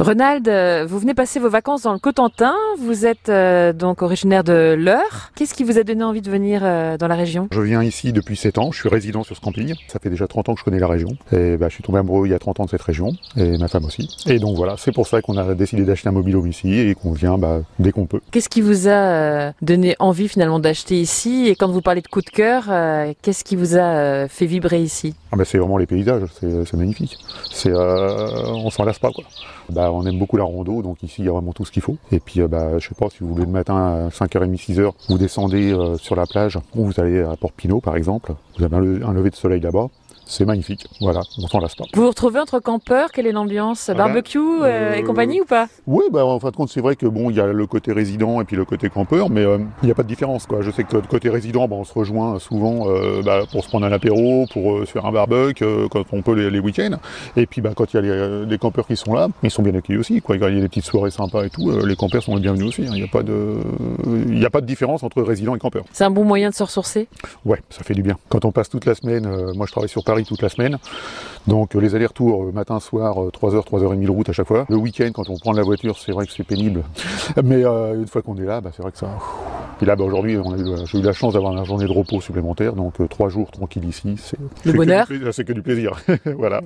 Ronald, euh, vous venez passer vos vacances dans le Cotentin. Vous êtes euh, donc originaire de l'Eure. Qu'est-ce qui vous a donné envie de venir euh, dans la région? Je viens ici depuis 7 ans. Je suis résident sur ce camping. Ça fait déjà 30 ans que je connais la région. Et bah, je suis tombé amoureux il y a 30 ans de cette région. Et ma femme aussi. Et donc voilà, c'est pour ça qu'on a décidé d'acheter un mobile home ici et qu'on vient bah, dès qu'on peut. Qu'est-ce qui vous a donné envie finalement d'acheter ici? Et quand vous parlez de coup de cœur, qu'est-ce qui vous a fait vibrer ici? Ah bah, C'est vraiment les paysages. C'est magnifique. C'est, on s'en lasse pas. Quoi. Bah, on aime beaucoup la rando, donc ici il y a vraiment tout ce qu'il faut. Et puis euh, bah, je sais pas, si vous voulez le matin à 5h30, 6h, vous descendez euh, sur la plage, ou vous allez à Port-Pinot par exemple, vous avez un lever de soleil là-bas, c'est magnifique. Voilà, on s'en lasse pas. Vous vous retrouvez entre campeurs? Quelle est l'ambiance? Barbecue euh, et compagnie ou pas? Oui, bah, en fin de compte, c'est vrai que bon, il y a le côté résident et puis le côté campeur, mais euh, il n'y a pas de différence. Quoi. Je sais que le côté résident, bah, on se rejoint souvent euh, bah, pour se prendre un apéro, pour se faire un barbecue quand on peut les, week-ends. Et puis bah, quand il y a les, campeurs qui sont là, ils sont bien accueillis aussi. Quoi. Il y a des petites soirées sympas et tout. les campeurs sont les bienvenus aussi. Hein. Il n'y a pas de, il a pas de différence entre résident et campeur. C'est un bon moyen de se ressourcer? Ouais, ça fait du bien. Quand on passe toute la semaine, moi je travaille sur Paris toute la semaine. Donc euh, les allers-retours euh, matin, soir, 3h, euh, 3h30 de route à chaque fois. Le week-end, quand on prend la voiture, c'est vrai que c'est pénible. Mais une fois qu'on est là, bah, c'est vrai que ça... Et là, bah, aujourd'hui, j'ai eu la chance d'avoir une journée de repos supplémentaire, donc trois jours tranquille ici. Le bonheur C'est que du plaisir. voilà.